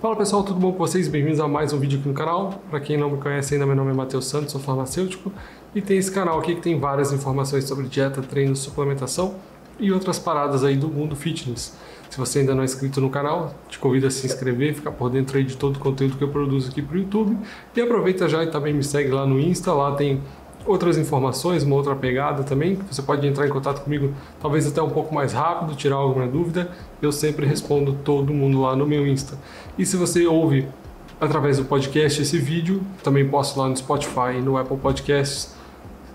Fala pessoal, tudo bom com vocês? Bem-vindos a mais um vídeo aqui no canal. Para quem não me conhece ainda, meu nome é Matheus Santos, sou farmacêutico e tem esse canal aqui que tem várias informações sobre dieta, treino, suplementação e outras paradas aí do mundo fitness. Se você ainda não é inscrito no canal, te convido a se inscrever, ficar por dentro aí de todo o conteúdo que eu produzo aqui para o YouTube e aproveita já e também me segue lá no Insta, lá tem outras informações, uma outra pegada também. Você pode entrar em contato comigo, talvez até um pouco mais rápido, tirar alguma dúvida. Eu sempre respondo todo mundo lá no meu Insta. E se você ouve através do podcast esse vídeo, também posto lá no Spotify e no Apple Podcasts.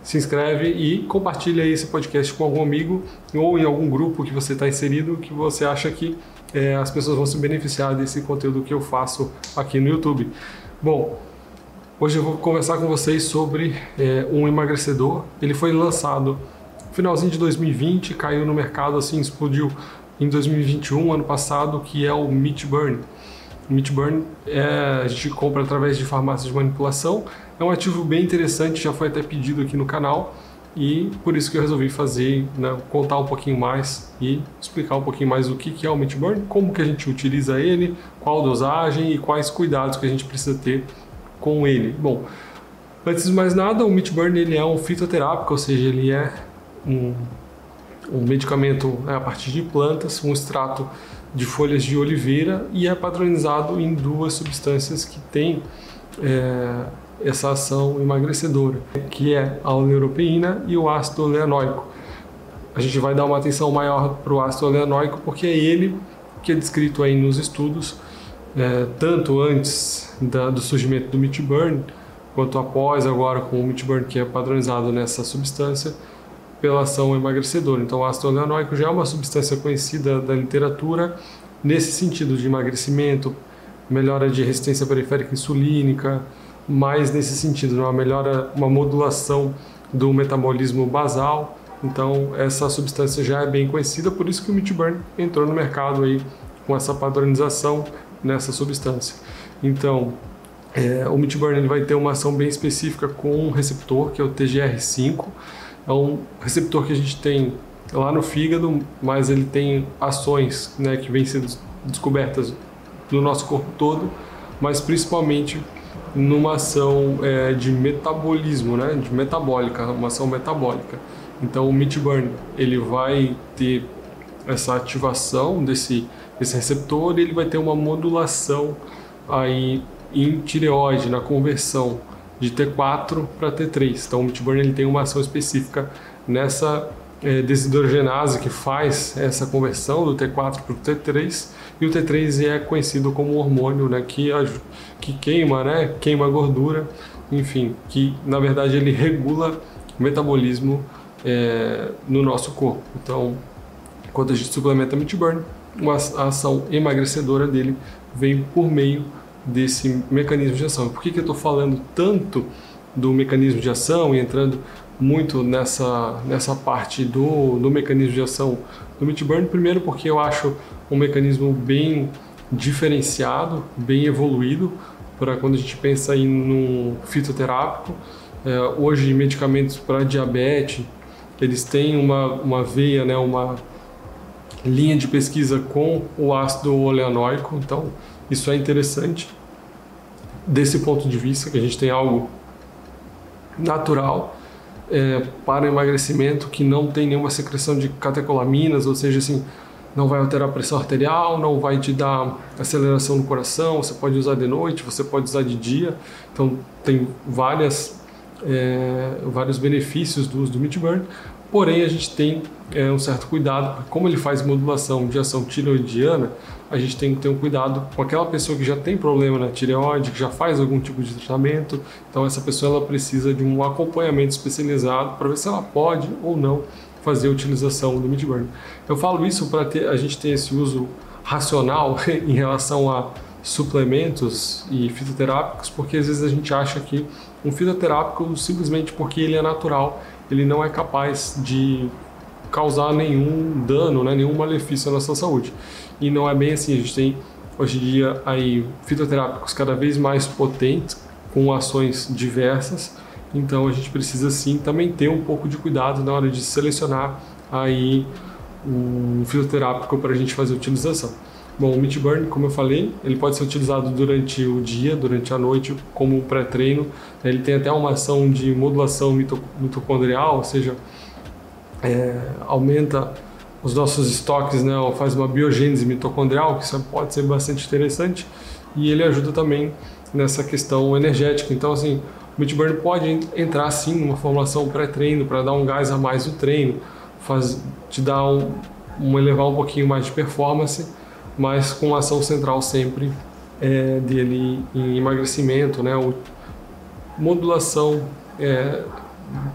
Se inscreve e compartilha esse podcast com algum amigo ou em algum grupo que você está inserido que você acha que é, as pessoas vão se beneficiar desse conteúdo que eu faço aqui no YouTube. Bom, Hoje eu vou conversar com vocês sobre é, um emagrecedor. Ele foi lançado no finalzinho de 2020, caiu no mercado assim, explodiu em 2021, ano passado, que é o Meat Burn. O Meat Burn é, a gente compra através de farmácias de manipulação. É um ativo bem interessante, já foi até pedido aqui no canal e por isso que eu resolvi fazer, né, contar um pouquinho mais e explicar um pouquinho mais o que, é o Meat Burn, como que a gente utiliza ele, qual dosagem e quais cuidados que a gente precisa ter com ele? Bom, antes de mais nada, o Meat Burn ele é um fitoterápico, ou seja, ele é um, um medicamento né, a partir de plantas, um extrato de folhas de oliveira e é padronizado em duas substâncias que têm é, essa ação emagrecedora, que é a oleuropeína e o ácido oleanoico. A gente vai dar uma atenção maior para o ácido oleanoico porque é ele que é descrito aí nos estudos é, tanto antes da, do surgimento do meat burn, quanto após agora com o meat burn que é padronizado nessa substância pela ação emagrecedora. Então, o ácido oleanoico já é uma substância conhecida da literatura nesse sentido de emagrecimento, melhora de resistência periférica insulínica, mais nesse sentido, uma melhora, uma modulação do metabolismo basal. Então, essa substância já é bem conhecida, por isso que o meat burn entrou no mercado aí com essa padronização nessa substância. Então, é, o ele vai ter uma ação bem específica com um receptor, que é o TGR5. É um receptor que a gente tem lá no fígado, mas ele tem ações né, que vêm sendo descobertas no nosso corpo todo, mas principalmente numa ação é, de metabolismo, né, de metabólica, uma ação metabólica. Então o Midburn ele vai ter essa ativação desse esse receptor ele vai ter uma modulação aí em tireoide, na conversão de T4 para T3. Então o Mitburn ele tem uma ação específica nessa é, desidrogenase que faz essa conversão do T4 para o T3 e o T3 é conhecido como hormônio né, que, que queima, né, queima gordura, enfim, que na verdade ele regula o metabolismo é, no nosso corpo. Então, quando a gente suplementa Midburn, a ação emagrecedora dele vem por meio desse mecanismo de ação. Por que, que eu estou falando tanto do mecanismo de ação e entrando muito nessa, nessa parte do, do mecanismo de ação do Midburn? Primeiro porque eu acho um mecanismo bem diferenciado, bem evoluído para quando a gente pensa em um fitoterápico. É, hoje, medicamentos para diabetes, eles têm uma, uma veia, né, uma linha de pesquisa com o ácido oleanoico, então isso é interessante. Desse ponto de vista, que a gente tem algo natural é, para emagrecimento que não tem nenhuma secreção de catecolaminas, ou seja, assim, não vai alterar a pressão arterial, não vai te dar aceleração no coração, você pode usar de noite, você pode usar de dia, então tem várias, é, vários benefícios do uso do Meat Burn, Porém, a gente tem é, um certo cuidado, como ele faz modulação de ação tireoidiana, a gente tem que ter um cuidado com aquela pessoa que já tem problema na tireoide, que já faz algum tipo de tratamento. Então, essa pessoa ela precisa de um acompanhamento especializado para ver se ela pode ou não fazer a utilização do Midburn. Eu falo isso para a gente ter esse uso racional em relação a suplementos e fitoterápicos, porque às vezes a gente acha que um fitoterápico simplesmente porque ele é natural ele não é capaz de causar nenhum dano, né, nenhum malefício à nossa saúde. E não é bem assim, a gente tem hoje em dia aí fitoterápicos cada vez mais potentes, com ações diversas, então a gente precisa sim também ter um pouco de cuidado na hora de selecionar aí um fitoterápico para a gente fazer utilização. Bom, o Meat Burn, como eu falei, ele pode ser utilizado durante o dia, durante a noite, como pré-treino. Ele tem até uma ação de modulação mitocondrial, ou seja, é, aumenta os nossos estoques, né, faz uma biogênese mitocondrial, que isso pode ser bastante interessante, e ele ajuda também nessa questão energética. Então, assim, o Meat Burn pode entrar sim numa formulação pré-treino para dar um gás a mais no treino, faz, te dar um, um elevar um pouquinho mais de performance, mas com ação central sempre é, dele em emagrecimento, né, ou modulação é,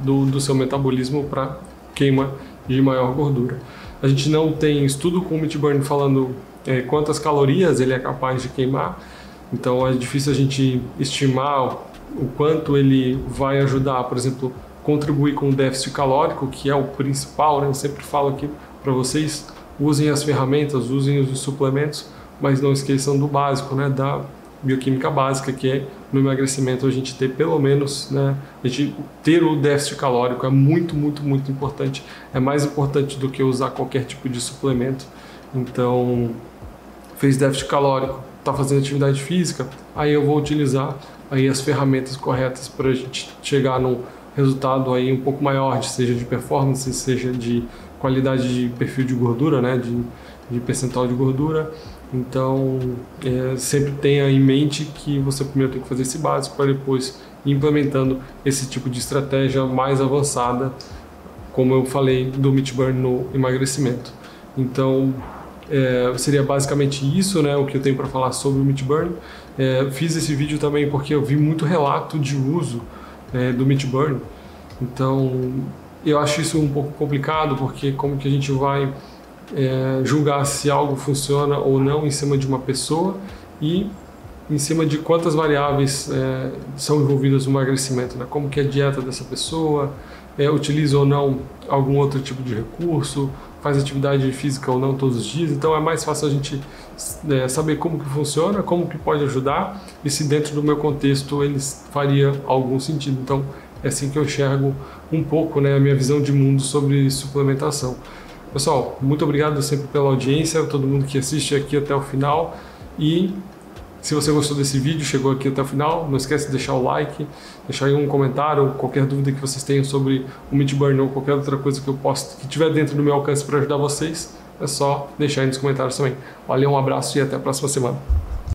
do, do seu metabolismo para queima de maior gordura. A gente não tem estudo com o Meat Burn falando é, quantas calorias ele é capaz de queimar, então é difícil a gente estimar o quanto ele vai ajudar, por exemplo, contribuir com o déficit calórico, que é o principal, né? Eu sempre falo aqui para vocês, usem as ferramentas, usem os suplementos, mas não esqueçam do básico, né? Da bioquímica básica, que é no emagrecimento a gente ter pelo menos, né? A gente ter o déficit calórico é muito, muito, muito importante. É mais importante do que usar qualquer tipo de suplemento. Então, fez déficit calórico, está fazendo atividade física, aí eu vou utilizar aí as ferramentas corretas para a gente chegar num resultado aí um pouco maior, seja de performance, seja de qualidade de perfil de gordura, né, de, de percentual de gordura. Então, é, sempre tenha em mente que você primeiro tem que fazer esse básico para depois ir implementando esse tipo de estratégia mais avançada, como eu falei do meat burn no emagrecimento. Então, é, seria basicamente isso, né, o que eu tenho para falar sobre o Meat Burn. É, fiz esse vídeo também porque eu vi muito relato de uso é, do Meat Burn. Então, eu acho isso um pouco complicado porque como que a gente vai é, julgar se algo funciona ou não em cima de uma pessoa e em cima de quantas variáveis é, são envolvidas no emagrecimento, né? como que é a dieta dessa pessoa, é, utiliza ou não algum outro tipo de recurso, faz atividade física ou não todos os dias, então é mais fácil a gente é, saber como que funciona, como que pode ajudar e se dentro do meu contexto ele faria algum sentido. Então é assim que eu enxergo um pouco né, a minha visão de mundo sobre suplementação. Pessoal, muito obrigado sempre pela audiência, todo mundo que assiste aqui até o final e se você gostou desse vídeo, chegou aqui até o final, não esquece de deixar o like, deixar aí um comentário, qualquer dúvida que vocês tenham sobre o Midburn ou qualquer outra coisa que eu possa, que tiver dentro do meu alcance para ajudar vocês, é só deixar aí nos comentários também. Valeu, um abraço e até a próxima semana.